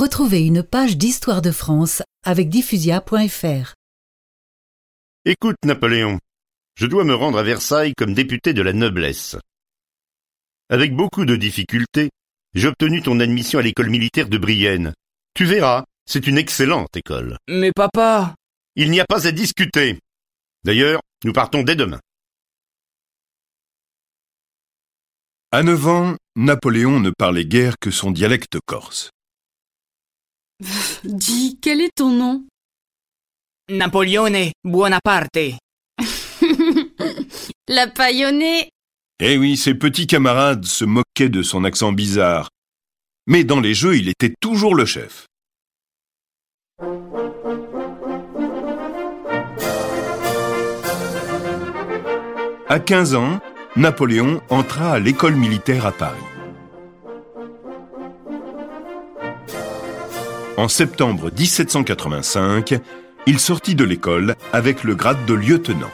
Retrouvez une page d'histoire de France avec diffusia.fr. Écoute, Napoléon, je dois me rendre à Versailles comme député de la noblesse. Avec beaucoup de difficultés, j'ai obtenu ton admission à l'école militaire de Brienne. Tu verras, c'est une excellente école. Mais papa Il n'y a pas à discuter. D'ailleurs, nous partons dès demain. À 9 ans, Napoléon ne parlait guère que son dialecte corse. Dis, quel est ton nom? Napoleone Buonaparte. La paillonnée Eh oui, ses petits camarades se moquaient de son accent bizarre. Mais dans les jeux, il était toujours le chef. À 15 ans, Napoléon entra à l'école militaire à Paris. En septembre 1785, il sortit de l'école avec le grade de lieutenant.